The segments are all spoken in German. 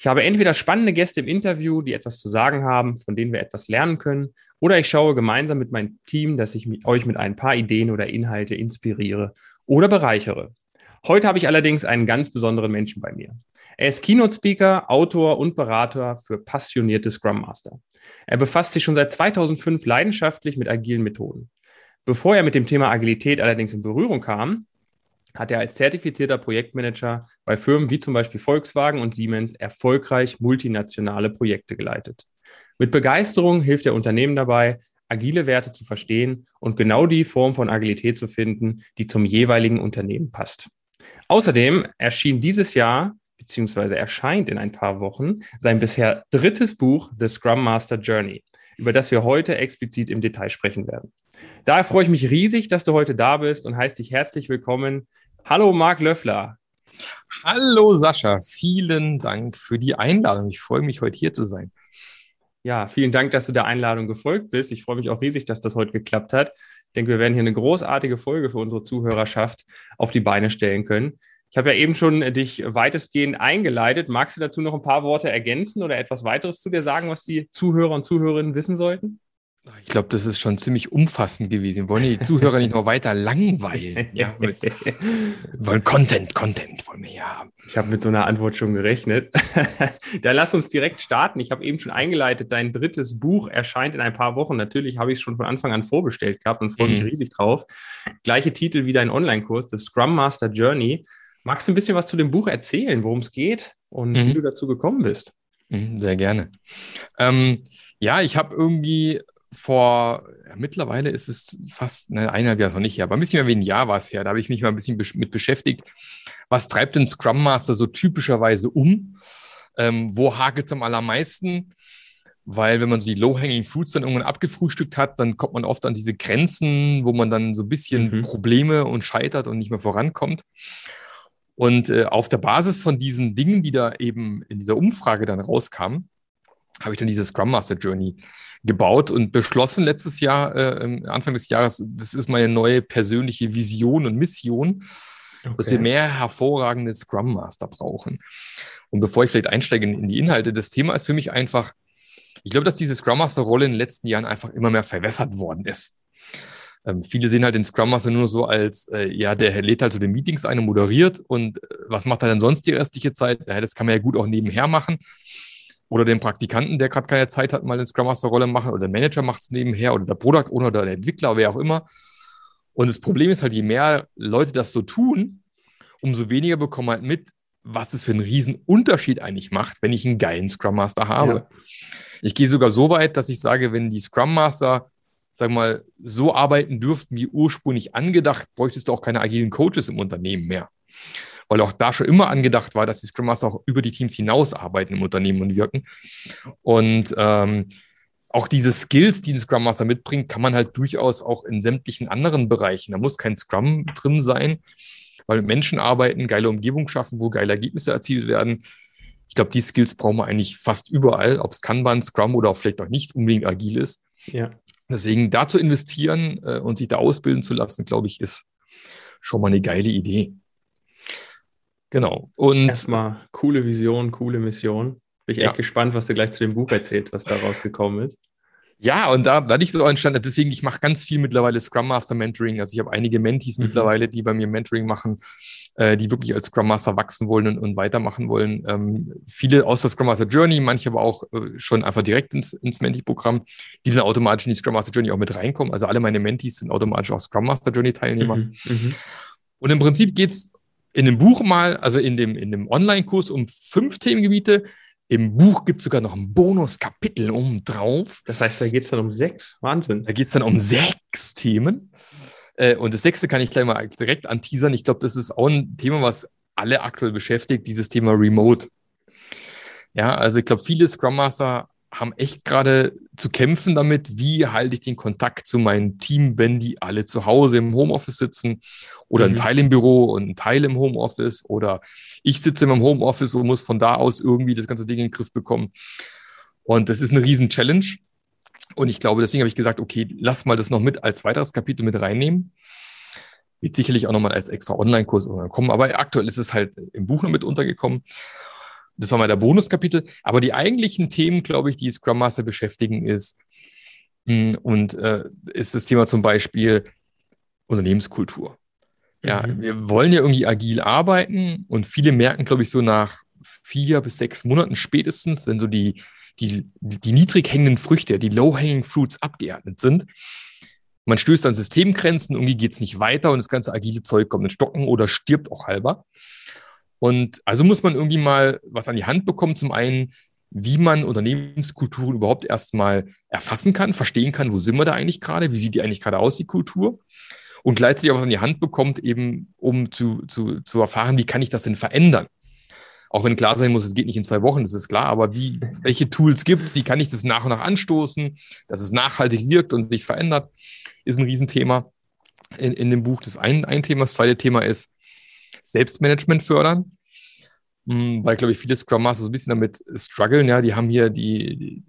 Ich habe entweder spannende Gäste im Interview, die etwas zu sagen haben, von denen wir etwas lernen können, oder ich schaue gemeinsam mit meinem Team, dass ich euch mit ein paar Ideen oder Inhalte inspiriere oder bereichere. Heute habe ich allerdings einen ganz besonderen Menschen bei mir. Er ist Keynote-Speaker, Autor und Berater für passionierte Scrum Master. Er befasst sich schon seit 2005 leidenschaftlich mit agilen Methoden. Bevor er mit dem Thema Agilität allerdings in Berührung kam, hat er als zertifizierter Projektmanager bei Firmen wie zum Beispiel Volkswagen und Siemens erfolgreich multinationale Projekte geleitet. Mit Begeisterung hilft er Unternehmen dabei, agile Werte zu verstehen und genau die Form von Agilität zu finden, die zum jeweiligen Unternehmen passt. Außerdem erschien dieses Jahr beziehungsweise erscheint in ein paar Wochen sein bisher drittes Buch The Scrum Master Journey, über das wir heute explizit im Detail sprechen werden. Daher freue ich mich riesig, dass du heute da bist und heiße dich herzlich willkommen. Hallo Marc Löffler. Hallo Sascha, vielen Dank für die Einladung. Ich freue mich, heute hier zu sein. Ja, vielen Dank, dass du der Einladung gefolgt bist. Ich freue mich auch riesig, dass das heute geklappt hat. Ich denke, wir werden hier eine großartige Folge für unsere Zuhörerschaft auf die Beine stellen können. Ich habe ja eben schon dich weitestgehend eingeleitet. Magst du dazu noch ein paar Worte ergänzen oder etwas weiteres zu dir sagen, was die Zuhörer und Zuhörerinnen wissen sollten? Ich glaube, das ist schon ziemlich umfassend gewesen. Wir wollen die Zuhörer nicht noch weiter langweilen. Ja, mit, wollen Content, Content wollen wir ja haben. Ich habe mit so einer Antwort schon gerechnet. Dann lass uns direkt starten. Ich habe eben schon eingeleitet, dein drittes Buch erscheint in ein paar Wochen. Natürlich habe ich es schon von Anfang an vorbestellt gehabt und freue mich mhm. riesig drauf. Gleiche Titel wie dein Online-Kurs, The Scrum Master Journey. Magst du ein bisschen was zu dem Buch erzählen, worum es geht und mhm. wie du dazu gekommen bist? Mhm, sehr gerne. Ähm, ja, ich habe irgendwie vor, ja, mittlerweile ist es fast, ne, eineinhalb Jahre noch nicht her, aber ein bisschen mehr wie ein Jahr war es her. Da habe ich mich mal ein bisschen mit beschäftigt. Was treibt denn Scrum Master so typischerweise um? Ähm, wo hakelt es am allermeisten? Weil wenn man so die Low-Hanging Fruits dann irgendwann abgefrühstückt hat, dann kommt man oft an diese Grenzen, wo man dann so ein bisschen mhm. Probleme und scheitert und nicht mehr vorankommt. Und äh, auf der Basis von diesen Dingen, die da eben in dieser Umfrage dann rauskamen, habe ich dann diese Scrum Master Journey gebaut und beschlossen letztes Jahr, äh, Anfang des Jahres, das ist meine neue persönliche Vision und Mission, okay. dass wir mehr hervorragende Scrum Master brauchen. Und bevor ich vielleicht einsteige in, in die Inhalte, das Thema ist für mich einfach, ich glaube, dass diese Scrum Master Rolle in den letzten Jahren einfach immer mehr verwässert worden ist. Ähm, viele sehen halt den Scrum Master nur so als, äh, ja, der lädt halt so den Meetings ein und moderiert und äh, was macht er denn sonst die restliche Zeit? Ja, das kann man ja gut auch nebenher machen oder den Praktikanten, der gerade keine Zeit hat, mal eine Scrum Master Rolle machen oder der Manager macht es nebenher oder der Product Owner oder der Entwickler, wer auch immer. Und das Problem ist halt, je mehr Leute das so tun, umso weniger bekommen halt mit, was es für einen riesen Unterschied eigentlich macht, wenn ich einen geilen Scrum Master habe. Ja. Ich gehe sogar so weit, dass ich sage, wenn die Scrum Master, sag mal, so arbeiten dürften wie ursprünglich angedacht, bräuchtest du auch keine agilen Coaches im Unternehmen mehr weil auch da schon immer angedacht war, dass die Scrum Master auch über die Teams hinaus arbeiten im Unternehmen und wirken. Und ähm, auch diese Skills, die ein Scrum Master mitbringt, kann man halt durchaus auch in sämtlichen anderen Bereichen. Da muss kein Scrum drin sein, weil Menschen arbeiten, geile Umgebung schaffen, wo geile Ergebnisse erzielt werden. Ich glaube, die Skills brauchen wir eigentlich fast überall, ob es Kanban, Scrum oder auch vielleicht auch nicht unbedingt agil ist. Ja. Deswegen da zu investieren äh, und sich da ausbilden zu lassen, glaube ich, ist schon mal eine geile Idee. Genau. Und erstmal coole Vision, coole Mission. Bin ich ja. echt gespannt, was du gleich zu dem Buch erzählst, was da rausgekommen ist. Ja, und da, da ich so entstanden, deswegen, ich mache ganz viel mittlerweile Scrum Master Mentoring. Also ich habe einige Mentees mhm. mittlerweile, die bei mir Mentoring machen, äh, die wirklich als Scrum Master wachsen wollen und, und weitermachen wollen. Ähm, viele aus der Scrum Master Journey, manche aber auch äh, schon einfach direkt ins, ins Mentee-Programm, die dann automatisch in die Scrum Master Journey auch mit reinkommen. Also alle meine Mentees sind automatisch auch Scrum Master Journey Teilnehmer. Mhm. Mhm. Und im Prinzip geht's in dem Buch mal, also in dem, in dem Online-Kurs um fünf Themengebiete. Im Buch gibt es sogar noch ein Bonuskapitel oben drauf. Das heißt, da geht es dann um sechs. Wahnsinn. Da geht es dann um sechs Themen. Äh, und das sechste kann ich gleich mal direkt anteasern. Ich glaube, das ist auch ein Thema, was alle aktuell beschäftigt, dieses Thema Remote. Ja, also ich glaube, viele Scrum Master haben echt gerade zu kämpfen damit, wie halte ich den Kontakt zu meinem Team, wenn die alle zu Hause im Homeoffice sitzen oder mhm. ein Teil im Büro und ein Teil im Homeoffice oder ich sitze im Homeoffice und muss von da aus irgendwie das ganze Ding in den Griff bekommen. Und das ist eine riesen Challenge. Und ich glaube, deswegen habe ich gesagt, okay, lass mal das noch mit als weiteres Kapitel mit reinnehmen. Wird sicherlich auch nochmal als extra Online-Kurs kommen, aber aktuell ist es halt im Buch noch mit untergekommen. Das war mal der Bonuskapitel. Aber die eigentlichen Themen, glaube ich, die Scrum Master beschäftigen, ist, hm, und äh, ist das Thema zum Beispiel Unternehmenskultur. Ja, mhm. wir wollen ja irgendwie agil arbeiten und viele merken, glaube ich, so nach vier bis sechs Monaten spätestens, wenn so die, die, die niedrig hängenden Früchte, die low-hanging fruits abgeerntet sind, man stößt an Systemgrenzen, irgendwie geht es nicht weiter und das ganze agile Zeug kommt in Stocken oder stirbt auch halber. Und also muss man irgendwie mal was an die Hand bekommen. Zum einen, wie man Unternehmenskulturen überhaupt erstmal erfassen kann, verstehen kann, wo sind wir da eigentlich gerade, wie sieht die eigentlich gerade aus, die Kultur. Und gleichzeitig auch was an die Hand bekommt, eben um zu, zu, zu erfahren, wie kann ich das denn verändern. Auch wenn klar sein muss, es geht nicht in zwei Wochen, das ist klar, aber wie, welche Tools gibt es, wie kann ich das nach und nach anstoßen, dass es nachhaltig wirkt und sich verändert, ist ein Riesenthema in, in dem Buch. Das ein, ein Thema. Das zweite Thema ist, Selbstmanagement fördern. Hm, weil, glaube ich, viele Scrum Master so ein bisschen damit strugglen. Ja, die haben hier die,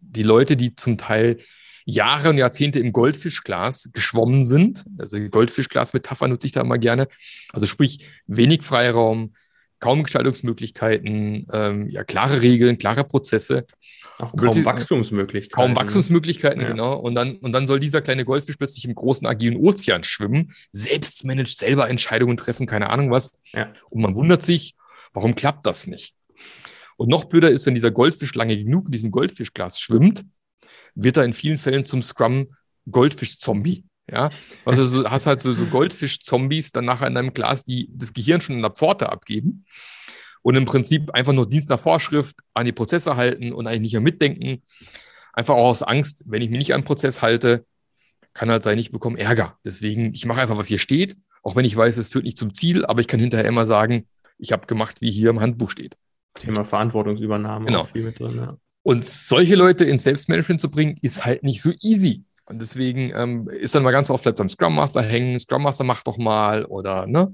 die Leute, die zum Teil Jahre und Jahrzehnte im Goldfischglas geschwommen sind. Also Goldfischglas-Metapher nutze ich da immer gerne. Also sprich, wenig Freiraum, kaum Gestaltungsmöglichkeiten, ähm, ja, klare Regeln, klare Prozesse. Auch kaum Wachstumsmöglichkeiten. Kaum Wachstumsmöglichkeiten, ja. genau. Und dann, und dann soll dieser kleine Goldfisch plötzlich im großen, agilen Ozean schwimmen, selbst managt, selber Entscheidungen treffen, keine Ahnung was. Ja. Und man wundert sich, warum klappt das nicht? Und noch blöder ist, wenn dieser Goldfisch lange genug in diesem Goldfischglas schwimmt, wird er in vielen Fällen zum Scrum Goldfisch-Zombie. Ja, also du hast halt so, so Goldfisch-Zombies dann nachher in deinem Glas, die das Gehirn schon in der Pforte abgeben und im Prinzip einfach nur Dienst nach Vorschrift an die Prozesse halten und eigentlich nicht mehr mitdenken. Einfach auch aus Angst, wenn ich mich nicht an den Prozess halte, kann halt sein, ich bekomme Ärger. Deswegen, ich mache einfach, was hier steht, auch wenn ich weiß, es führt nicht zum Ziel, aber ich kann hinterher immer sagen, ich habe gemacht, wie hier im Handbuch steht. Thema Verantwortungsübernahme genau. viel mit drin. Ja. Und solche Leute ins Selbstmanagement zu bringen, ist halt nicht so easy. Und deswegen ähm, ist dann mal ganz oft bleibt am Scrum Master hängen, Scrum Master macht doch mal oder ne.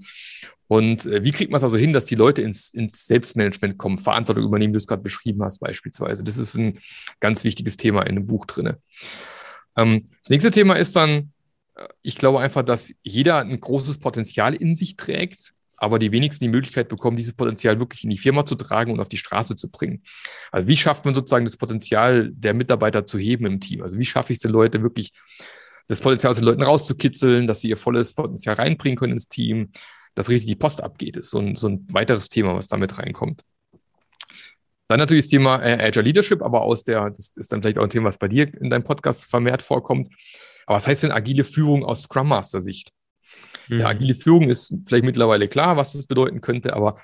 Und äh, wie kriegt man es also hin, dass die Leute ins, ins Selbstmanagement kommen, Verantwortung übernehmen, wie du es gerade beschrieben hast, beispielsweise. Das ist ein ganz wichtiges Thema in dem Buch drin. Ähm, das nächste Thema ist dann, äh, ich glaube einfach, dass jeder ein großes Potenzial in sich trägt, aber die wenigsten die Möglichkeit bekommen, dieses Potenzial wirklich in die Firma zu tragen und auf die Straße zu bringen. Also wie schafft man sozusagen das Potenzial der Mitarbeiter zu heben im Team? Also wie schaffe ich es den Leuten wirklich, das Potenzial aus den Leuten rauszukitzeln, dass sie ihr volles Potenzial reinbringen können ins Team, dass richtig die Post abgeht, ist so ein, so ein weiteres Thema, was damit reinkommt. Dann natürlich das Thema äh, Agile Leadership, aber aus der, das ist dann vielleicht auch ein Thema, was bei dir in deinem Podcast vermehrt vorkommt. Aber was heißt denn agile Führung aus Scrum Master Sicht? Mhm. Ja, agile Führung ist vielleicht mittlerweile klar, was das bedeuten könnte, aber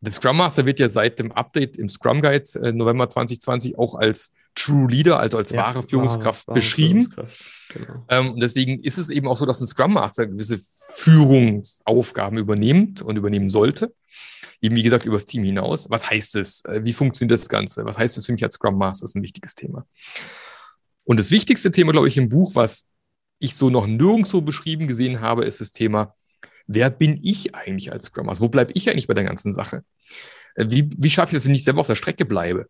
der Scrum Master wird ja seit dem Update im Scrum Guide äh, November 2020 auch als True Leader, also als ja, wahre Führungskraft wahre, beschrieben. Führungskraft. Genau. Ähm, deswegen ist es eben auch so, dass ein Scrum Master gewisse Führungsaufgaben übernimmt und übernehmen sollte. Eben wie gesagt übers Team hinaus. Was heißt es? Äh, wie funktioniert das Ganze? Was heißt es für mich als Scrum Master? Das ist ein wichtiges Thema. Und das wichtigste Thema, glaube ich, im Buch, was ich so noch nirgendwo beschrieben gesehen habe, ist das Thema, wer bin ich eigentlich als Scrum Master? Wo bleibe ich eigentlich bei der ganzen Sache? Äh, wie, wie schaffe ich das, wenn ich selber auf der Strecke bleibe?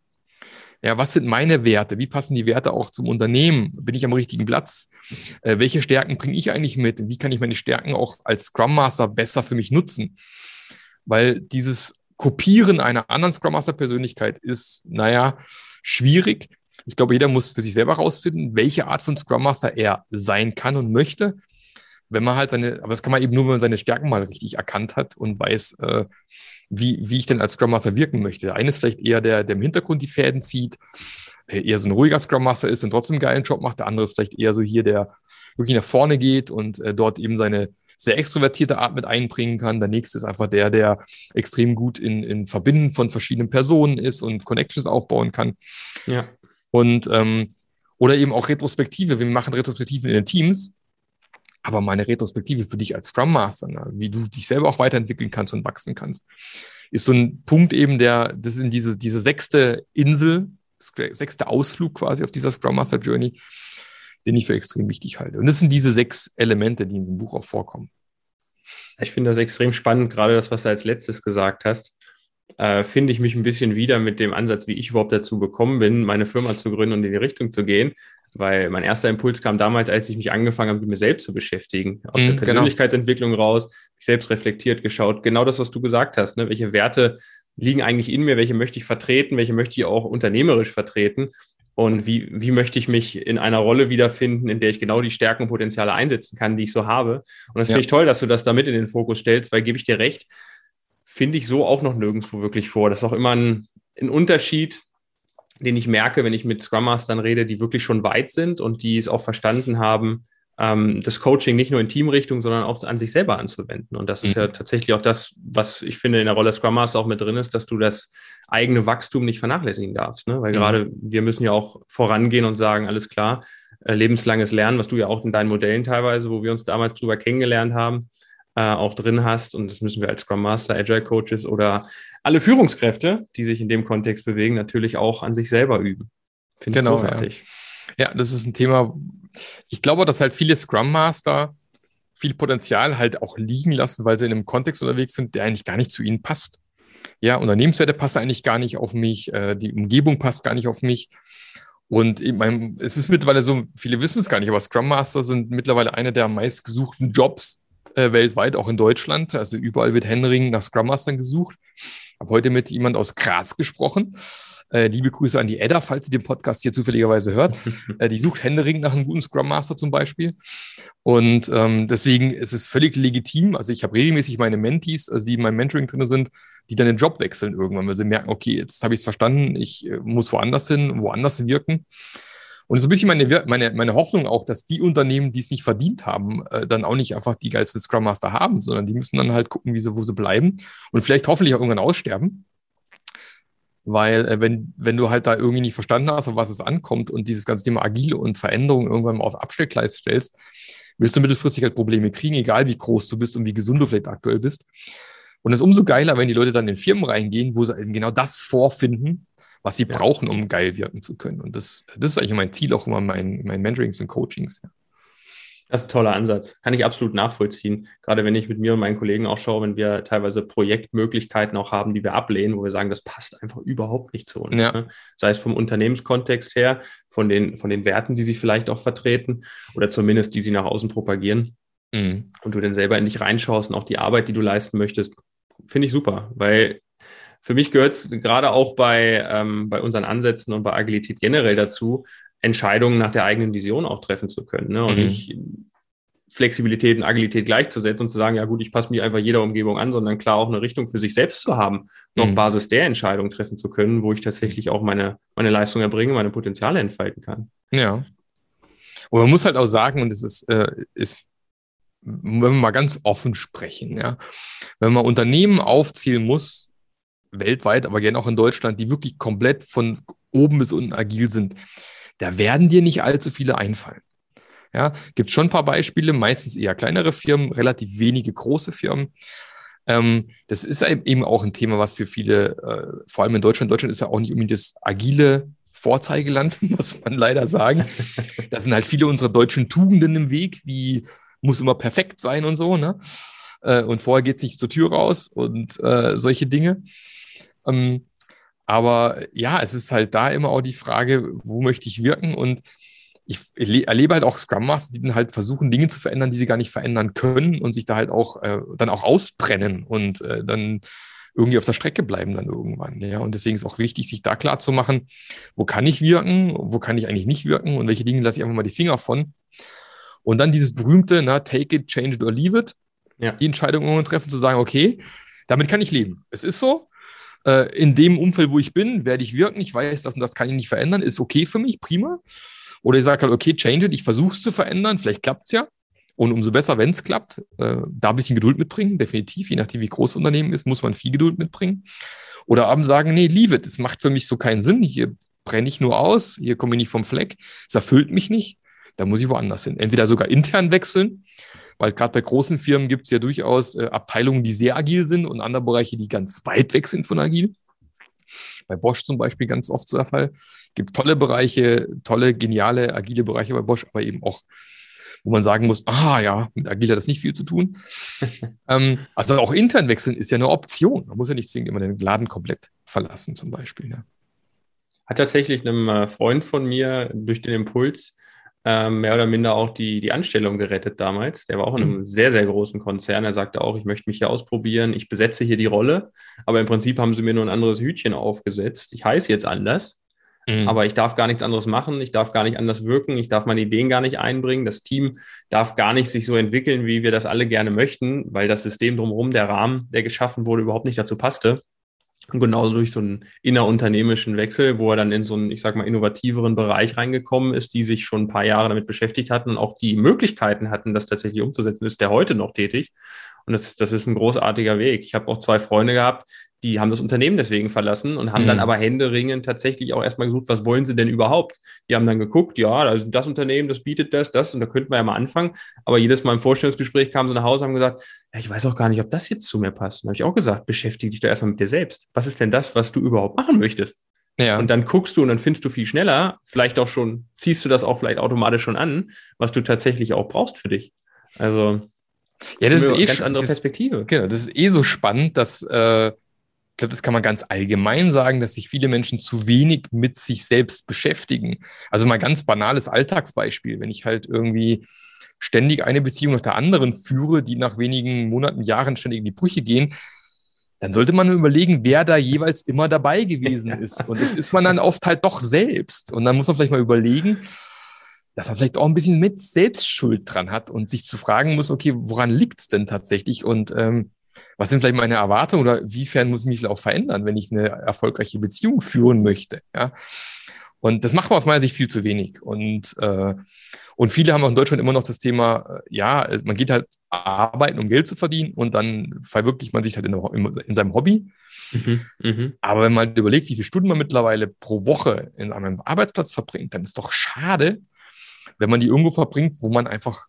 Ja, was sind meine Werte? Wie passen die Werte auch zum Unternehmen? Bin ich am richtigen Platz? Äh, welche Stärken bringe ich eigentlich mit? Wie kann ich meine Stärken auch als Scrum Master besser für mich nutzen? Weil dieses Kopieren einer anderen Scrum Master Persönlichkeit ist, naja, schwierig. Ich glaube, jeder muss für sich selber herausfinden, welche Art von Scrum Master er sein kann und möchte. Wenn man halt seine, aber das kann man eben nur, wenn man seine Stärken mal richtig erkannt hat und weiß, äh, wie, wie ich denn als Scrum Master wirken möchte. Der eine ist vielleicht eher der, der im Hintergrund die Fäden zieht, eher so ein ruhiger Scrum Master ist und trotzdem einen geilen Job macht. Der andere ist vielleicht eher so hier, der wirklich nach vorne geht und äh, dort eben seine sehr extrovertierte Art mit einbringen kann. Der nächste ist einfach der, der extrem gut in, in Verbinden von verschiedenen Personen ist und Connections aufbauen kann. Ja. Und ähm, oder eben auch Retrospektive. Wir machen Retrospektiven in den Teams. Aber meine Retrospektive für dich als Scrum Master, ne, wie du dich selber auch weiterentwickeln kannst und wachsen kannst, ist so ein Punkt eben, der, das in diese, diese sechste Insel sechste Ausflug quasi auf dieser Scrum Master Journey, den ich für extrem wichtig halte. Und das sind diese sechs Elemente, die in diesem Buch auch vorkommen. Ich finde das extrem spannend, gerade das, was du als letztes gesagt hast. Äh, finde ich mich ein bisschen wieder mit dem Ansatz, wie ich überhaupt dazu gekommen bin, meine Firma zu gründen und in die Richtung zu gehen. Weil mein erster Impuls kam damals, als ich mich angefangen habe, mit mir selbst zu beschäftigen. Aus mm, der genau. Persönlichkeitsentwicklung genau. raus, mich selbst reflektiert geschaut. Genau das, was du gesagt hast. Ne? Welche Werte liegen eigentlich in mir? Welche möchte ich vertreten? Welche möchte ich auch unternehmerisch vertreten? Und wie, wie möchte ich mich in einer Rolle wiederfinden, in der ich genau die Stärken und Potenziale einsetzen kann, die ich so habe? Und das ja. finde ich toll, dass du das da mit in den Fokus stellst, weil gebe ich dir recht, finde ich so auch noch nirgendwo wirklich vor. Das ist auch immer ein, ein Unterschied, den ich merke, wenn ich mit Scrum Mastern rede, die wirklich schon weit sind und die es auch verstanden haben, ähm, das Coaching nicht nur in Teamrichtung, sondern auch an sich selber anzuwenden. Und das ist ja mhm. tatsächlich auch das, was ich finde in der Rolle Scrum Master auch mit drin ist, dass du das eigene Wachstum nicht vernachlässigen darfst. Ne? Weil mhm. gerade wir müssen ja auch vorangehen und sagen, alles klar, äh, lebenslanges Lernen, was du ja auch in deinen Modellen teilweise, wo wir uns damals drüber kennengelernt haben, äh, auch drin hast. Und das müssen wir als Scrum Master, Agile Coaches oder alle Führungskräfte, die sich in dem Kontext bewegen, natürlich auch an sich selber üben. Finde genau, großartig. Ja. ja, das ist ein Thema. Ich glaube, dass halt viele Scrum Master viel Potenzial halt auch liegen lassen, weil sie in einem Kontext unterwegs sind, der eigentlich gar nicht zu ihnen passt. Ja, Unternehmenswerte passen eigentlich gar nicht auf mich, äh, die Umgebung passt gar nicht auf mich. Und ich mein, es ist mittlerweile so, viele wissen es gar nicht, aber Scrum Master sind mittlerweile einer der meistgesuchten Jobs äh, weltweit, auch in Deutschland. Also überall wird Henring nach Scrum Mastern gesucht. Habe heute mit jemand aus Graz gesprochen. Äh, liebe Grüße an die Edda, falls sie den Podcast hier zufälligerweise hört. äh, die sucht Händering nach einem guten Scrum Master zum Beispiel. Und ähm, deswegen ist es völlig legitim. Also ich habe regelmäßig meine Mentees, also die in meinem Mentoring drin sind, die dann den Job wechseln irgendwann, weil sie merken, okay, jetzt habe ich es verstanden, ich äh, muss woanders hin, woanders wirken. Und so ein bisschen meine, meine, meine Hoffnung auch, dass die Unternehmen, die es nicht verdient haben, äh, dann auch nicht einfach die geilsten Scrum Master haben, sondern die müssen dann halt gucken, wie sie, wo sie bleiben und vielleicht hoffentlich auch irgendwann aussterben. Weil äh, wenn, wenn du halt da irgendwie nicht verstanden hast, auf was es ankommt und dieses ganze Thema Agile und Veränderung irgendwann mal aufs Abstellgleis stellst, wirst du mittelfristig halt Probleme kriegen, egal wie groß du bist und wie gesund du vielleicht aktuell bist. Und es ist umso geiler, wenn die Leute dann in Firmen reingehen, wo sie eben genau das vorfinden, was sie ja. brauchen, um geil wirken zu können. Und das, das ist eigentlich mein Ziel auch immer mein, mein Mentorings und Coachings. Ja. Das ist ein toller Ansatz. Kann ich absolut nachvollziehen. Gerade wenn ich mit mir und meinen Kollegen auch schaue, wenn wir teilweise Projektmöglichkeiten auch haben, die wir ablehnen, wo wir sagen, das passt einfach überhaupt nicht zu uns. Ja. Ne? Sei es vom Unternehmenskontext her, von den, von den Werten, die sie vielleicht auch vertreten oder zumindest die sie nach außen propagieren. Mhm. Und du dann selber in dich reinschaust und auch die Arbeit, die du leisten möchtest, finde ich super, weil für mich gehört es gerade auch bei, ähm, bei unseren Ansätzen und bei Agilität generell dazu, Entscheidungen nach der eigenen Vision auch treffen zu können. Ne? Und mhm. nicht Flexibilität und Agilität gleichzusetzen und zu sagen, ja gut, ich passe mich einfach jeder Umgebung an, sondern klar auch eine Richtung für sich selbst zu haben mhm. auf Basis der Entscheidung treffen zu können, wo ich tatsächlich auch meine, meine Leistung erbringe, meine Potenziale entfalten kann. Ja. Und man muss halt auch sagen, und es ist, äh, ist wenn wir mal ganz offen sprechen, ja, wenn man Unternehmen aufzählen muss, weltweit, aber gerne auch in Deutschland, die wirklich komplett von oben bis unten agil sind, da werden dir nicht allzu viele einfallen. Ja, gibt schon ein paar Beispiele, meistens eher kleinere Firmen, relativ wenige große Firmen. Ähm, das ist eben auch ein Thema, was für viele, äh, vor allem in Deutschland, Deutschland ist ja auch nicht unbedingt das agile Vorzeigeland, muss man leider sagen. Da sind halt viele unserer deutschen Tugenden im Weg, wie muss immer perfekt sein und so, ne? Äh, und vorher geht es nicht zur Tür raus und äh, solche Dinge. Ähm, aber ja, es ist halt da immer auch die Frage, wo möchte ich wirken? Und ich erlebe halt auch Scrum Master, die dann halt versuchen, Dinge zu verändern, die sie gar nicht verändern können und sich da halt auch äh, dann auch ausbrennen und äh, dann irgendwie auf der Strecke bleiben dann irgendwann. Ja, und deswegen ist auch wichtig, sich da klar zu machen, wo kann ich wirken, wo kann ich eigentlich nicht wirken und welche Dinge lasse ich einfach mal die Finger von. Und dann dieses berühmte, na, take it, change it or leave it. Ja. Die Entscheidung treffen, zu sagen, okay, damit kann ich leben. Es ist so, äh, in dem Umfeld, wo ich bin, werde ich wirken. Ich weiß, das und das kann ich nicht verändern. Ist okay für mich, prima. Oder ich sage halt, okay, change it, ich versuche es zu verändern, vielleicht klappt es ja. Und umso besser, wenn es klappt, äh, da ein bisschen Geduld mitbringen, definitiv. Je nachdem, wie groß Unternehmen ist, muss man viel Geduld mitbringen. Oder abends sagen, nee, leave it, das macht für mich so keinen Sinn. Hier brenne ich nur aus, hier komme ich nicht vom Fleck, es erfüllt mich nicht. Da muss ich woanders hin. Entweder sogar intern wechseln weil gerade bei großen Firmen gibt es ja durchaus äh, Abteilungen, die sehr agil sind und andere Bereiche, die ganz weit weg sind von agil. Bei Bosch zum Beispiel ganz oft so der Fall. Es gibt tolle Bereiche, tolle, geniale, agile Bereiche bei Bosch, aber eben auch, wo man sagen muss, ah ja, mit agil hat das nicht viel zu tun. ähm, also auch intern wechseln ist ja eine Option. Man muss ja nicht zwingend immer den Laden komplett verlassen zum Beispiel. Ne? Hat tatsächlich einem äh, Freund von mir durch den Impuls ähm, mehr oder minder auch die, die Anstellung gerettet damals. Der war auch in einem mhm. sehr, sehr großen Konzern. Er sagte auch, ich möchte mich hier ausprobieren, ich besetze hier die Rolle, aber im Prinzip haben sie mir nur ein anderes Hütchen aufgesetzt. Ich heiße jetzt anders, mhm. aber ich darf gar nichts anderes machen, ich darf gar nicht anders wirken, ich darf meine Ideen gar nicht einbringen. Das Team darf gar nicht sich so entwickeln, wie wir das alle gerne möchten, weil das System drumherum, der Rahmen, der geschaffen wurde, überhaupt nicht dazu passte. Und genauso durch so einen innerunternehmischen Wechsel, wo er dann in so einen, ich sag mal, innovativeren Bereich reingekommen ist, die sich schon ein paar Jahre damit beschäftigt hatten und auch die Möglichkeiten hatten, das tatsächlich umzusetzen, ist der heute noch tätig. Und das, das ist ein großartiger Weg. Ich habe auch zwei Freunde gehabt, die haben das Unternehmen deswegen verlassen und haben mhm. dann aber händeringend tatsächlich auch erstmal gesucht, was wollen sie denn überhaupt? Die haben dann geguckt, ja, also das Unternehmen, das bietet das, das und da könnten wir ja mal anfangen. Aber jedes Mal im Vorstellungsgespräch kamen sie nach Hause und haben gesagt, ja, ich weiß auch gar nicht, ob das jetzt zu mir passt. Und habe ich auch gesagt, beschäftige dich doch erstmal mit dir selbst. Was ist denn das, was du überhaupt machen möchtest? Ja. Und dann guckst du und dann findest du viel schneller, vielleicht auch schon, ziehst du das auch vielleicht automatisch schon an, was du tatsächlich auch brauchst für dich. Also, ja, das ist eh ganz andere das, Perspektive. Genau, das ist eh so spannend, dass äh, ich glaube, das kann man ganz allgemein sagen, dass sich viele Menschen zu wenig mit sich selbst beschäftigen. Also mal ganz banales Alltagsbeispiel, wenn ich halt irgendwie ständig eine Beziehung nach der anderen führe, die nach wenigen Monaten, Jahren ständig in die Brüche gehen, dann sollte man überlegen, wer da jeweils immer dabei gewesen ist. Und das ist man dann oft halt doch selbst. Und dann muss man vielleicht mal überlegen, dass man vielleicht auch ein bisschen mit Selbstschuld dran hat und sich zu fragen muss, okay, woran liegt es denn tatsächlich? Und ähm, was sind vielleicht meine Erwartungen oder wiefern muss ich mich auch verändern, wenn ich eine erfolgreiche Beziehung führen möchte? Ja? Und das macht man aus meiner Sicht viel zu wenig. Und, äh, und viele haben auch in Deutschland immer noch das Thema, äh, ja, man geht halt arbeiten, um Geld zu verdienen und dann verwirklicht man sich halt in, in, in seinem Hobby. Mhm, mh. Aber wenn man halt überlegt, wie viele Stunden man mittlerweile pro Woche in einem Arbeitsplatz verbringt, dann ist doch schade, wenn man die irgendwo verbringt, wo man einfach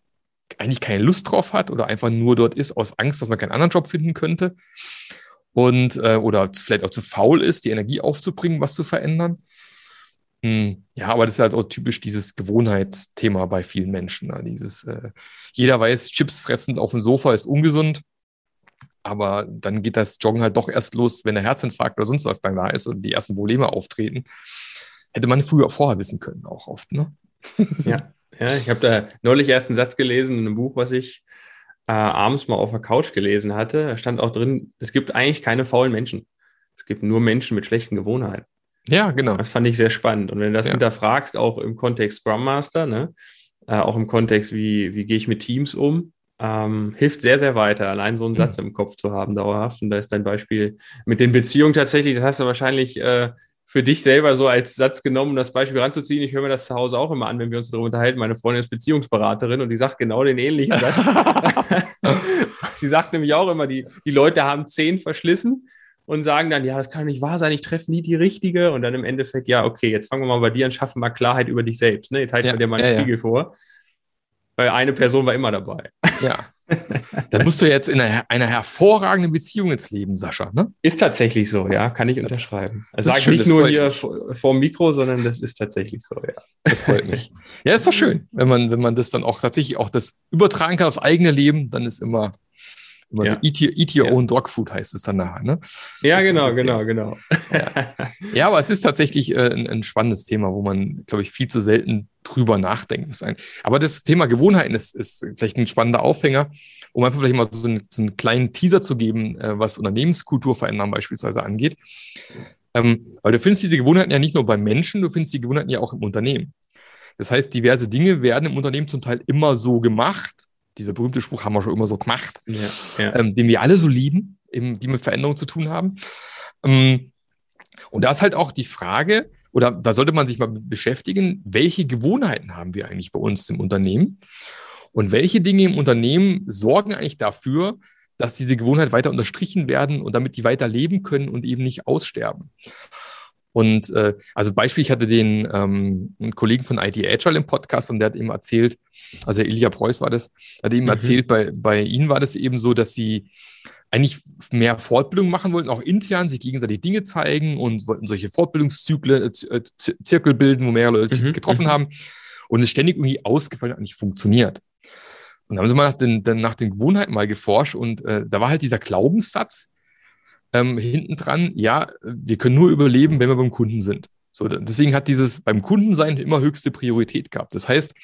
eigentlich keine Lust drauf hat oder einfach nur dort ist aus Angst, dass man keinen anderen Job finden könnte und äh, oder vielleicht auch zu faul ist, die Energie aufzubringen, was zu verändern. Hm, ja, aber das ist halt auch typisch dieses Gewohnheitsthema bei vielen Menschen. Ne? Dieses, äh, jeder weiß, Chips fressen auf dem Sofa ist ungesund, aber dann geht das Joggen halt doch erst los, wenn der Herzinfarkt oder sonst was dann da ist und die ersten Probleme auftreten. Hätte man früher vorher wissen können, auch oft, ne? Ja, Ja, ich habe da neulich erst einen Satz gelesen in einem Buch, was ich äh, abends mal auf der Couch gelesen hatte. Da stand auch drin, es gibt eigentlich keine faulen Menschen. Es gibt nur Menschen mit schlechten Gewohnheiten. Ja, genau. Das fand ich sehr spannend. Und wenn du das ja. hinterfragst, auch im Kontext Scrum Master, ne, äh, auch im Kontext, wie, wie gehe ich mit Teams um, ähm, hilft sehr, sehr weiter, allein so einen Satz im Kopf zu haben, dauerhaft. Und da ist dein Beispiel mit den Beziehungen tatsächlich, das hast du wahrscheinlich äh, für dich selber so als Satz genommen, um das Beispiel ranzuziehen. Ich höre mir das zu Hause auch immer an, wenn wir uns darüber unterhalten. Meine Freundin ist Beziehungsberaterin und die sagt genau den ähnlichen Satz. sie sagt nämlich auch immer, die, die Leute haben zehn verschlissen und sagen dann, ja, das kann nicht wahr sein, ich treffe nie die richtige. Und dann im Endeffekt, ja, okay, jetzt fangen wir mal bei dir an, schaffen mal Klarheit über dich selbst. Ne? Jetzt halten ja, wir dir mal einen ja, Spiegel ja. vor. Weil eine Person war immer dabei. Ja. Dann musst du jetzt in einer, einer, hervorragenden Beziehung ins Leben, Sascha. Ne? Ist tatsächlich so, ja, kann ich unterschreiben. Das, also sage ich nicht nur hier vor, vor dem Mikro, sondern das ist tatsächlich so, ja. Das freut mich. ja, ist doch schön, wenn man, wenn man das dann auch tatsächlich auch das übertragen kann aufs eigene Leben, dann ist immer, Immer ja. so eat your, eat your ja. own dog food heißt es dann nachher. Ne? Ja, das genau, genau, genau. Ja. ja. aber es ist tatsächlich äh, ein, ein, spannendes Thema, wo man, glaube ich, viel zu selten drüber nachdenken muss. Aber das Thema Gewohnheiten ist, ist vielleicht ein spannender Aufhänger, um einfach vielleicht mal so einen, so einen kleinen Teaser zu geben, äh, was Unternehmenskultur verändern beispielsweise angeht. Ähm, weil du findest diese Gewohnheiten ja nicht nur beim Menschen, du findest die Gewohnheiten ja auch im Unternehmen. Das heißt, diverse Dinge werden im Unternehmen zum Teil immer so gemacht, dieser berühmte Spruch haben wir schon immer so gemacht, ja, ja. Ähm, den wir alle so lieben, eben, die mit Veränderung zu tun haben. Ähm, und da ist halt auch die Frage, oder da sollte man sich mal beschäftigen, welche Gewohnheiten haben wir eigentlich bei uns im Unternehmen? Und welche Dinge im Unternehmen sorgen eigentlich dafür, dass diese Gewohnheiten weiter unterstrichen werden und damit die weiter leben können und eben nicht aussterben? Und äh, also Beispiel, ich hatte den ähm, einen Kollegen von IT Agile im Podcast und der hat eben erzählt, also Ilja Preuß war das, hat eben mhm. erzählt, bei, bei ihnen war das eben so, dass sie eigentlich mehr Fortbildung machen wollten, auch intern sich gegenseitig Dinge zeigen und wollten solche Fortbildungszyklen, äh, Zirkel bilden, wo mehrere Leute sich mhm. getroffen mhm. haben und es ständig irgendwie ausgefallen hat, nicht funktioniert. Und dann haben sie mal nach den, nach den Gewohnheiten mal geforscht und äh, da war halt dieser Glaubenssatz ähm, hinten dran, ja, wir können nur überleben, wenn wir beim Kunden sind. So, deswegen hat dieses beim Kundensein immer höchste Priorität gehabt. Das heißt,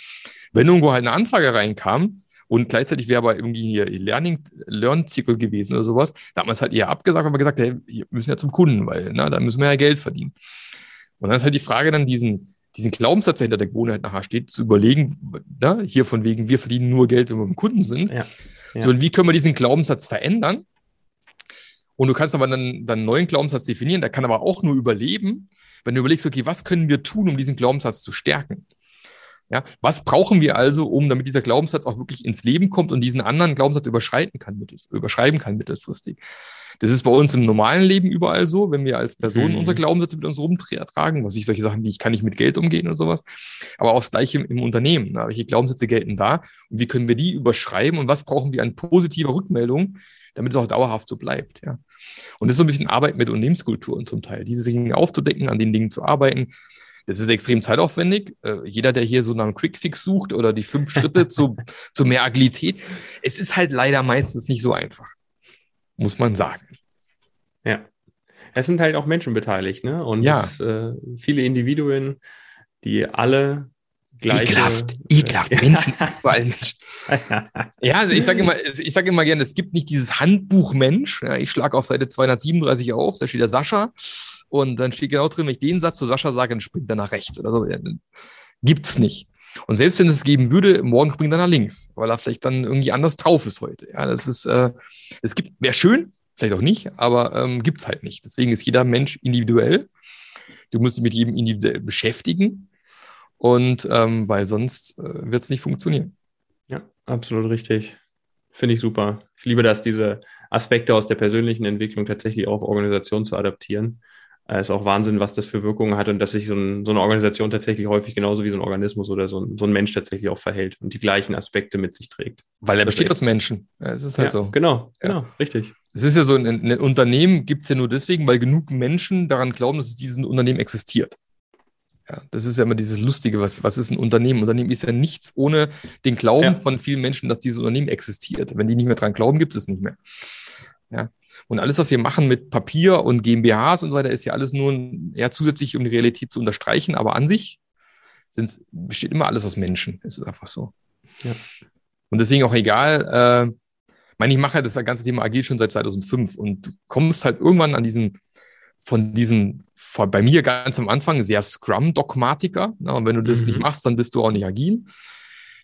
wenn irgendwo halt eine Anfrage reinkam und gleichzeitig wäre aber irgendwie hier Learning, Learn-Zirkel gewesen oder sowas, da hat man es halt eher abgesagt, aber gesagt, hey, wir müssen ja zum Kunden, weil na, da müssen wir ja Geld verdienen. Und dann ist halt die Frage dann diesen, diesen Glaubenssatz, der hinter der Gewohnheit nachher steht, zu überlegen, na, hier von wegen, wir verdienen nur Geld, wenn wir beim Kunden sind. Ja, ja. So, und wie können wir diesen Glaubenssatz verändern? Und du kannst aber dann, dann einen neuen Glaubenssatz definieren, der kann aber auch nur überleben, wenn du überlegst, okay, was können wir tun, um diesen Glaubenssatz zu stärken? Ja, was brauchen wir also, um damit dieser Glaubenssatz auch wirklich ins Leben kommt und diesen anderen Glaubenssatz überschreiten kann, überschreiben kann mittelfristig? Das ist bei uns im normalen Leben überall so, wenn wir als Personen mhm. unsere Glaubenssätze mit uns rumtragen, was ich solche Sachen wie ich kann nicht mit Geld umgehen und sowas, aber auch das gleiche im, im Unternehmen. Na, welche Glaubenssätze gelten da und wie können wir die überschreiben und was brauchen wir an positiver Rückmeldung, damit es auch dauerhaft so bleibt. Ja. Und das ist so ein bisschen Arbeit mit Unternehmenskulturen zum Teil, diese Dinge aufzudecken, an den Dingen zu arbeiten. Das ist extrem zeitaufwendig. Äh, jeder, der hier so nach einem Quickfix sucht oder die fünf Schritte zu, zu mehr Agilität, es ist halt leider meistens nicht so einfach, muss man sagen. Ja. Es sind halt auch Menschen beteiligt, ne? Und ja. es, äh, viele Individuen, die alle gleiche. Ekelhaft, ekelhaft, Menschen, überall Menschen. ja, also ich sage immer, ich sage immer gerne, es gibt nicht dieses Handbuch Mensch. Ja, ich schlage auf Seite 237 auf, da steht der Sascha und dann steht genau drin, wenn ich den Satz zu Sascha sage, dann springt er nach rechts oder so. Ja, gibt's nicht. Und selbst wenn es geben würde, morgen springt er nach links, weil er vielleicht dann irgendwie anders drauf ist heute. Ja, das ist, äh, es gibt, wäre schön, vielleicht auch nicht, aber ähm, gibt's halt nicht. Deswegen ist jeder Mensch individuell. Du musst dich mit jedem individuell beschäftigen und ähm, weil sonst äh, wird es nicht funktionieren. Ja, absolut richtig. Finde ich super. Ich liebe das, diese Aspekte aus der persönlichen Entwicklung tatsächlich auch auf Organisation zu adaptieren. Es äh, ist auch Wahnsinn, was das für Wirkungen hat und dass sich so, ein, so, eine Organisation tatsächlich häufig genauso wie so ein Organismus oder so ein, so ein, Mensch tatsächlich auch verhält und die gleichen Aspekte mit sich trägt. Weil er besteht aus Menschen. Ja, es ist halt ja, so. Genau, ja. genau, richtig. Es ist ja so, ein, ein Unternehmen gibt es ja nur deswegen, weil genug Menschen daran glauben, dass dieses Unternehmen existiert. Ja, das ist ja immer dieses Lustige, was, was ist ein Unternehmen? Unternehmen ist ja nichts ohne den Glauben ja. von vielen Menschen, dass dieses Unternehmen existiert. Wenn die nicht mehr dran glauben, gibt es nicht mehr. Ja. Und alles, was wir machen mit Papier und GmbHs und so weiter, ist ja alles nur ja, zusätzlich, um die Realität zu unterstreichen, aber an sich sind's, besteht immer alles aus Menschen. Es ist einfach so. Ja. Und deswegen auch egal, äh, meine, ich mache das ganze Thema agil schon seit 2005 und du kommst halt irgendwann an diesen von diesen, von, bei mir ganz am Anfang sehr Scrum-Dogmatiker. Und wenn du das mhm. nicht machst, dann bist du auch nicht agil.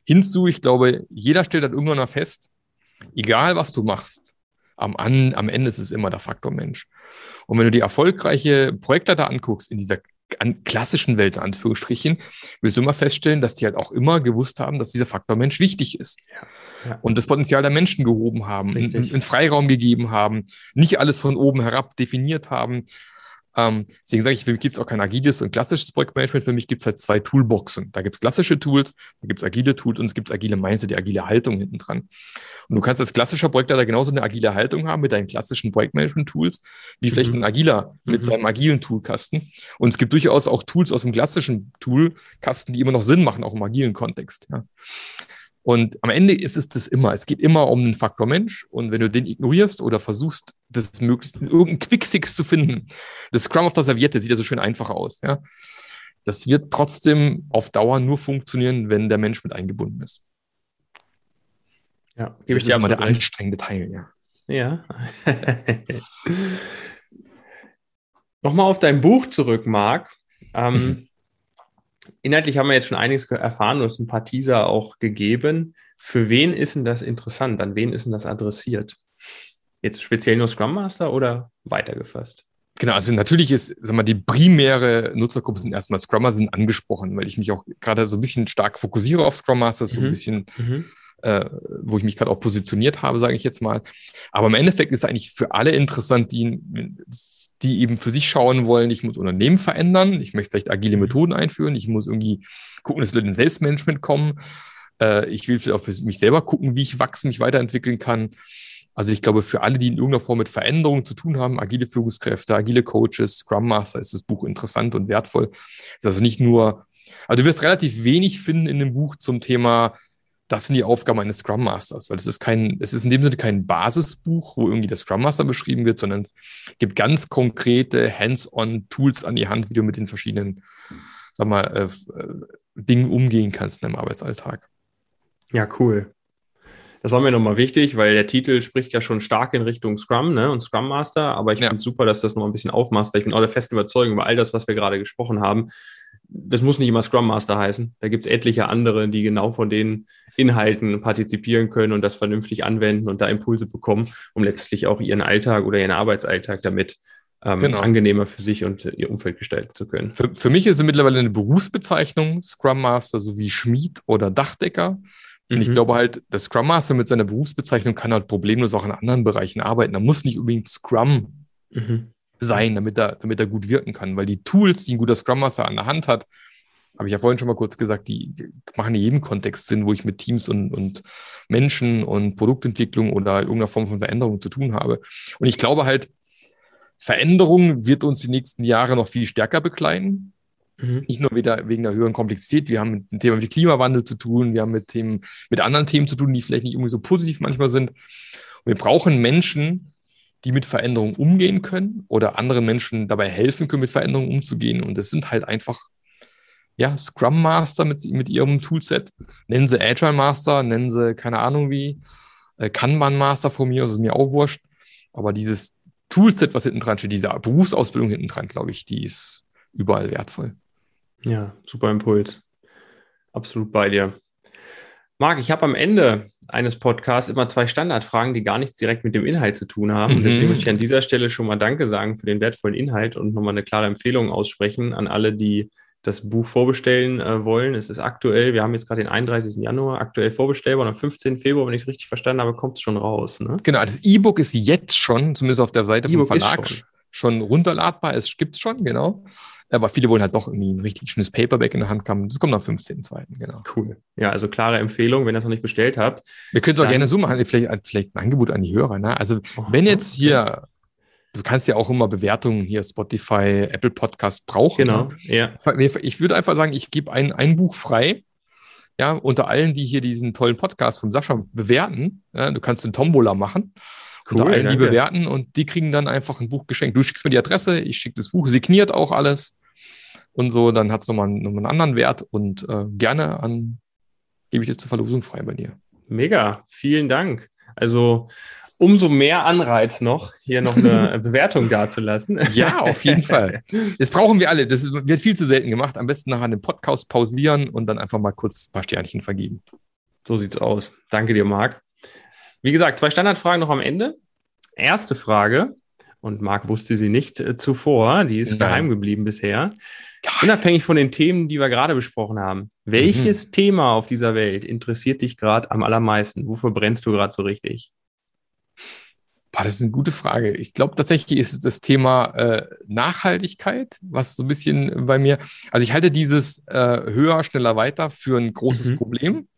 Hinzu, ich glaube, jeder stellt dann irgendwann mal fest, egal was du machst, am, an, am Ende ist es immer der Faktor Mensch. Und wenn du die erfolgreiche Projektleiter anguckst in dieser an klassischen Welt, in Anführungsstrichen, wirst du immer feststellen, dass die halt auch immer gewusst haben, dass dieser Faktor Mensch wichtig ist. Ja, ja. Und das Potenzial der Menschen gehoben haben, einen Freiraum gegeben haben, nicht alles von oben herab definiert haben, ähm, deswegen sage ich, für mich gibt es auch kein agiles und klassisches Projektmanagement. Für mich gibt es halt zwei Toolboxen. Da gibt es klassische Tools, da gibt es agile Tools und es gibt agile Mindset, die agile Haltung hinten dran. Und du kannst als klassischer Projektleiter genauso eine agile Haltung haben mit deinen klassischen Projektmanagement-Tools, wie vielleicht mhm. ein agiler mit mhm. seinem agilen Toolkasten. Und es gibt durchaus auch Tools aus dem klassischen Toolkasten, die immer noch Sinn machen, auch im agilen Kontext. Ja. Und am Ende ist es das immer. Es geht immer um den Faktor Mensch. Und wenn du den ignorierst oder versuchst, das möglichst in irgendeinen Quickfix zu finden, das Scrum auf der Serviette sieht ja so schön einfach aus. Ja? Das wird trotzdem auf Dauer nur funktionieren, wenn der Mensch mit eingebunden ist. Ja, das ist immer der anstrengende Teil, ja. Ja. Nochmal auf dein Buch zurück, Marc. Ähm, inhaltlich haben wir jetzt schon einiges erfahren und es ein paar Teaser auch gegeben. Für wen ist denn das interessant? An wen ist denn das adressiert? Jetzt speziell nur Scrum Master oder weitergefasst? Genau, also natürlich ist, sag mal, die primäre Nutzergruppe sind erstmal Scrummer sind angesprochen, weil ich mich auch gerade so ein bisschen stark fokussiere auf Scrum Master, so mhm. ein bisschen mhm äh, wo ich mich gerade auch positioniert habe, sage ich jetzt mal. Aber im Endeffekt ist es eigentlich für alle interessant, die, die eben für sich schauen wollen, ich muss Unternehmen verändern, ich möchte vielleicht agile mhm. Methoden einführen, ich muss irgendwie gucken, dass Leute in Selbstmanagement kommen. Äh, ich will vielleicht auch für mich selber gucken, wie ich wachsen, mich weiterentwickeln kann. Also ich glaube, für alle, die in irgendeiner Form mit Veränderungen zu tun haben, agile Führungskräfte, agile Coaches, Scrum Master, ist das Buch interessant und wertvoll. Ist also nicht nur, also du wirst relativ wenig finden in dem Buch zum Thema, das sind die Aufgaben eines Scrum Masters, weil es ist kein, es ist in dem Sinne kein Basisbuch, wo irgendwie der Scrum Master beschrieben wird, sondern es gibt ganz konkrete Hands-on Tools an die Hand, wie du mit den verschiedenen, sag mal, äh, äh Dingen umgehen kannst in deinem Arbeitsalltag. Ja, cool. Das war mir nochmal wichtig, weil der Titel spricht ja schon stark in Richtung Scrum ne, und Scrum Master, aber ich ja. finde es super, dass du das noch ein bisschen aufmachst, weil ich bin auch der festen Überzeugung über all das, was wir gerade gesprochen haben. Das muss nicht immer Scrum Master heißen. Da gibt es etliche andere, die genau von den Inhalten partizipieren können und das vernünftig anwenden und da Impulse bekommen, um letztlich auch ihren Alltag oder ihren Arbeitsalltag damit ähm, genau. angenehmer für sich und ihr Umfeld gestalten zu können. Für, für mich ist es mittlerweile eine Berufsbezeichnung, Scrum Master sowie Schmied oder Dachdecker. Und mhm. ich glaube halt, der Scrum Master mit seiner Berufsbezeichnung kann halt problemlos auch in anderen Bereichen arbeiten. Er muss nicht unbedingt Scrum mhm. Sein, damit er, damit er gut wirken kann, weil die Tools, die ein guter Scrum Master an der Hand hat, habe ich ja vorhin schon mal kurz gesagt, die machen in jedem Kontext Sinn, wo ich mit Teams und, und Menschen und Produktentwicklung oder irgendeiner Form von Veränderung zu tun habe. Und ich glaube halt, Veränderung wird uns die nächsten Jahre noch viel stärker bekleiden. Mhm. Nicht nur wieder wegen der höheren Komplexität. Wir haben mit dem Thema wie Klimawandel zu tun. Wir haben mit Themen, mit anderen Themen zu tun, die vielleicht nicht irgendwie so positiv manchmal sind. Und wir brauchen Menschen, die mit Veränderungen umgehen können oder anderen Menschen dabei helfen können, mit Veränderungen umzugehen. Und das sind halt einfach, ja, Scrum Master mit, mit ihrem Toolset. Nennen sie Agile Master, nennen sie keine Ahnung wie, äh, Kanban Master von mir, das ist mir auch wurscht. Aber dieses Toolset, was hinten dran steht, diese Berufsausbildung hinten dran, glaube ich, die ist überall wertvoll. Ja, super Impuls. Absolut bei dir. Marc, ich habe am Ende eines Podcasts immer zwei Standardfragen, die gar nichts direkt mit dem Inhalt zu tun haben. Mhm. Deswegen möchte ich an dieser Stelle schon mal Danke sagen für den wertvollen Inhalt und nochmal eine klare Empfehlung aussprechen an alle, die das Buch vorbestellen äh, wollen. Es ist aktuell, wir haben jetzt gerade den 31. Januar, aktuell vorbestellbar und am 15. Februar, wenn ich es richtig verstanden habe, kommt es schon raus. Ne? Genau, das E-Book ist jetzt schon, zumindest auf der Seite vom Verlag, schon. schon runterladbar. Es gibt es schon, genau. Aber viele wollen halt doch irgendwie ein richtig schönes Paperback in der Hand haben. Das kommt am 15.02. Genau. Cool. Ja, also klare Empfehlung, wenn ihr es noch nicht bestellt habt. Wir können es auch gerne so machen, vielleicht, vielleicht ein Angebot an die Hörer. Ne? Also, oh, wenn jetzt hier, du kannst ja auch immer Bewertungen hier, Spotify, Apple Podcast brauchen. Genau, ne? ja. Ich würde einfach sagen, ich gebe ein, ein Buch frei. Ja, unter allen, die hier diesen tollen Podcast von Sascha bewerten. Ja, du kannst den Tombola machen. Cool, unter allen, danke. die bewerten und die kriegen dann einfach ein Buch geschenkt. Du schickst mir die Adresse, ich schicke das Buch, signiert auch alles und so, dann hat es nochmal, nochmal einen anderen Wert und äh, gerne an, gebe ich das zur Verlosung frei bei dir. Mega, vielen Dank. Also umso mehr Anreiz noch, hier noch eine Bewertung dazulassen. Ja, auf jeden Fall. Das brauchen wir alle. Das wird viel zu selten gemacht. Am besten nachher den Podcast pausieren und dann einfach mal kurz ein paar Sternchen vergeben. So sieht's aus. Danke dir, Marc. Wie gesagt, zwei Standardfragen noch am Ende. Erste Frage, und Marc wusste sie nicht äh, zuvor, die ist Nein. geheim geblieben bisher. Unabhängig von den Themen, die wir gerade besprochen haben, welches mhm. Thema auf dieser Welt interessiert dich gerade am allermeisten? Wofür brennst du gerade so richtig? Boah, das ist eine gute Frage. Ich glaube tatsächlich ist es das Thema äh, Nachhaltigkeit, was so ein bisschen bei mir, also ich halte dieses äh, höher, schneller, weiter für ein großes mhm. Problem.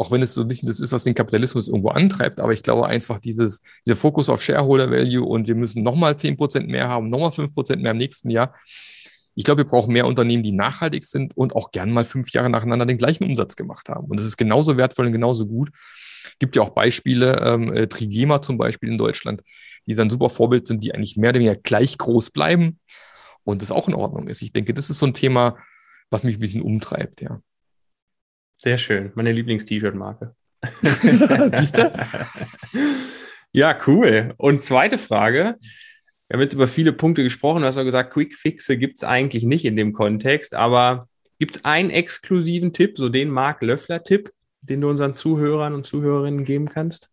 Auch wenn es so ein bisschen das ist, was den Kapitalismus irgendwo antreibt, aber ich glaube einfach dieses, dieser Fokus auf Shareholder Value und wir müssen nochmal 10% mehr haben, nochmal 5% mehr im nächsten Jahr, ich glaube, wir brauchen mehr Unternehmen, die nachhaltig sind und auch gern mal fünf Jahre nacheinander den gleichen Umsatz gemacht haben. Und das ist genauso wertvoll und genauso gut. Gibt ja auch Beispiele, ähm, äh, Trigema zum Beispiel in Deutschland, die ein super Vorbild sind, die eigentlich mehr oder weniger gleich groß bleiben und das auch in Ordnung ist. Ich denke, das ist so ein Thema, was mich ein bisschen umtreibt, ja. Sehr schön. Meine Lieblings-T-Shirt-Marke. Siehst du? ja, cool. Und zweite Frage. Wir haben jetzt über viele Punkte gesprochen. Du hast auch gesagt, Quick-Fixe gibt es eigentlich nicht in dem Kontext, aber gibt es einen exklusiven Tipp, so den Marc Löffler-Tipp, den du unseren Zuhörern und Zuhörerinnen geben kannst?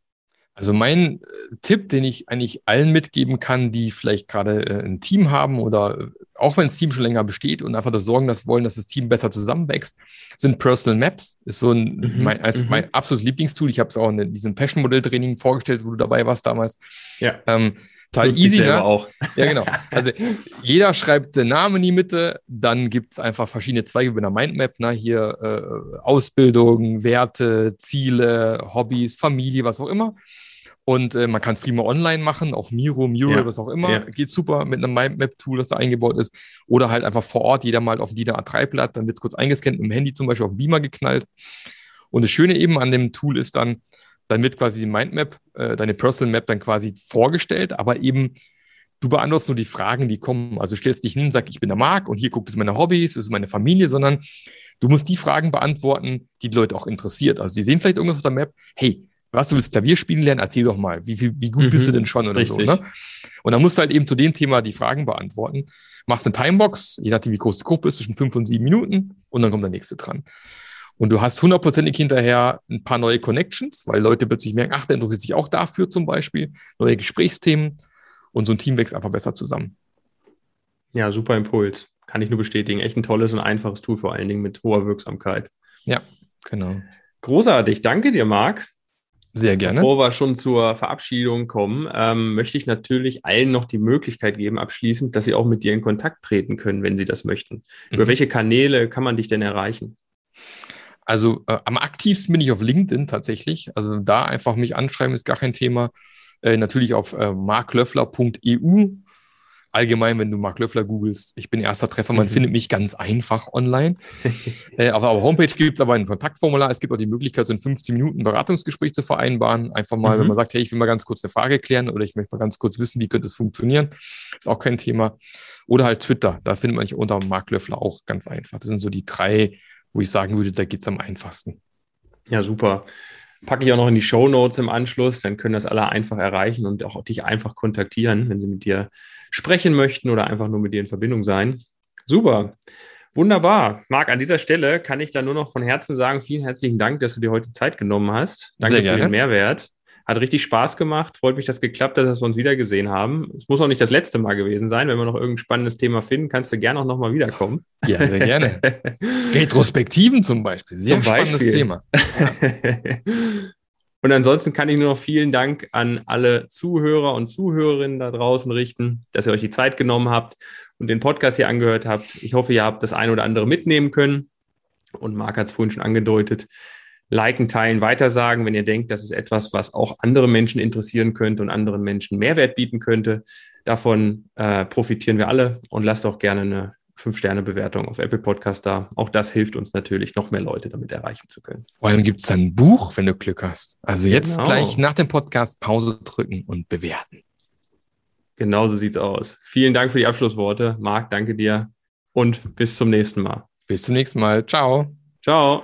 Also mein äh, Tipp, den ich eigentlich allen mitgeben kann, die vielleicht gerade äh, ein Team haben oder äh, auch wenn das Team schon länger besteht und einfach das Sorgen, dass wollen, dass das Team besser zusammenwächst, sind Personal Maps. Ist so ein mhm, mein, also mhm. mein absolutes Lieblingstool. Ich habe es auch in diesem Passion-Modell-Training vorgestellt, wo du dabei warst damals. Ja. Ähm, Total easy, ne? Auch. Ja, genau. Also jeder schreibt den Namen in die Mitte, dann gibt es einfach verschiedene Zweige über der Mindmap, ne? Hier äh, Ausbildung, Werte, Ziele, Hobbys, Familie, was auch immer. Und äh, man kann es prima online machen, auf Miro, Miro, ja. was auch immer. Ja. Geht super mit einem Mindmap-Tool, das da eingebaut ist. Oder halt einfach vor Ort, jeder mal auf DIN A3-Blatt, dann wird es kurz eingescannt, mit dem Handy zum Beispiel auf Beamer geknallt. Und das Schöne eben an dem Tool ist dann, dann wird quasi die Mindmap, äh, deine Personal Map dann quasi vorgestellt, aber eben du beantwortest nur die Fragen, die kommen. Also stellst dich hin, sag, ich bin der Marc und hier guckt es meine Hobbys, es ist meine Familie, sondern du musst die Fragen beantworten, die die Leute auch interessiert. Also die sehen vielleicht irgendwas auf der Map, hey, was, du willst Klavier spielen lernen? Erzähl doch mal. Wie, wie, wie gut mhm. bist du mhm. denn schon oder Richtig. so, ne? Und dann musst du halt eben zu dem Thema die Fragen beantworten. Machst eine Timebox, je nachdem, wie groß die Gruppe ist, zwischen fünf und sieben Minuten und dann kommt der nächste dran. Und du hast hundertprozentig hinterher ein paar neue Connections, weil Leute plötzlich merken, ach, der interessiert sich auch dafür zum Beispiel, neue Gesprächsthemen und so ein Team wächst einfach besser zusammen. Ja, super Impuls. Kann ich nur bestätigen. Echt ein tolles und einfaches Tool, vor allen Dingen mit hoher Wirksamkeit. Ja, genau. Großartig. Danke dir, Marc. Sehr gerne. Bevor wir schon zur Verabschiedung kommen, ähm, möchte ich natürlich allen noch die Möglichkeit geben, abschließend, dass sie auch mit dir in Kontakt treten können, wenn sie das möchten. Mhm. Über welche Kanäle kann man dich denn erreichen? Also äh, am aktivsten bin ich auf LinkedIn tatsächlich. Also da einfach mich anschreiben ist gar kein Thema. Äh, natürlich auf äh, marklöffler.eu allgemein, wenn du Mark Löffler googelst, ich bin erster Treffer, man mhm. findet mich ganz einfach online. äh, auf der Homepage gibt es aber ein Kontaktformular. Es gibt auch die Möglichkeit, so ein 15 Minuten Beratungsgespräch zu vereinbaren. Einfach mal, mhm. wenn man sagt, hey, ich will mal ganz kurz eine Frage klären oder ich möchte mal ganz kurz wissen, wie könnte es funktionieren. Ist auch kein Thema. Oder halt Twitter, da findet man mich unter Mark Löffler auch ganz einfach. Das sind so die drei, wo ich sagen würde, da geht es am einfachsten. Ja, super. Packe ich auch noch in die Show Notes im Anschluss, dann können das alle einfach erreichen und auch dich einfach kontaktieren, wenn sie mit dir sprechen möchten oder einfach nur mit dir in Verbindung sein. Super. Wunderbar. Marc, an dieser Stelle kann ich da nur noch von Herzen sagen, vielen herzlichen Dank, dass du dir heute Zeit genommen hast. Danke für den Mehrwert. Hat richtig Spaß gemacht. Freut mich, dass geklappt hat, dass wir uns wiedergesehen haben. Es muss auch nicht das letzte Mal gewesen sein. Wenn wir noch irgendein spannendes Thema finden, kannst du gerne auch nochmal wiederkommen. Ja, sehr gerne. Retrospektiven zum Beispiel. Sehr zum spannendes Beispiel. Thema. Und ansonsten kann ich nur noch vielen Dank an alle Zuhörer und Zuhörerinnen da draußen richten, dass ihr euch die Zeit genommen habt und den Podcast hier angehört habt. Ich hoffe, ihr habt das eine oder andere mitnehmen können. Und Marc hat es vorhin schon angedeutet. Liken, teilen, weitersagen, wenn ihr denkt, das ist etwas, was auch andere Menschen interessieren könnte und anderen Menschen Mehrwert bieten könnte. Davon äh, profitieren wir alle und lasst auch gerne eine Fünf-Sterne-Bewertung auf Apple Podcast da. Auch das hilft uns natürlich, noch mehr Leute damit erreichen zu können. Vor allem gibt es ein Buch, wenn du Glück hast. Also jetzt genau. gleich nach dem Podcast Pause drücken und bewerten. Genau so sieht's aus. Vielen Dank für die Abschlussworte. Marc, danke dir und bis zum nächsten Mal. Bis zum nächsten Mal. Ciao. Ciao.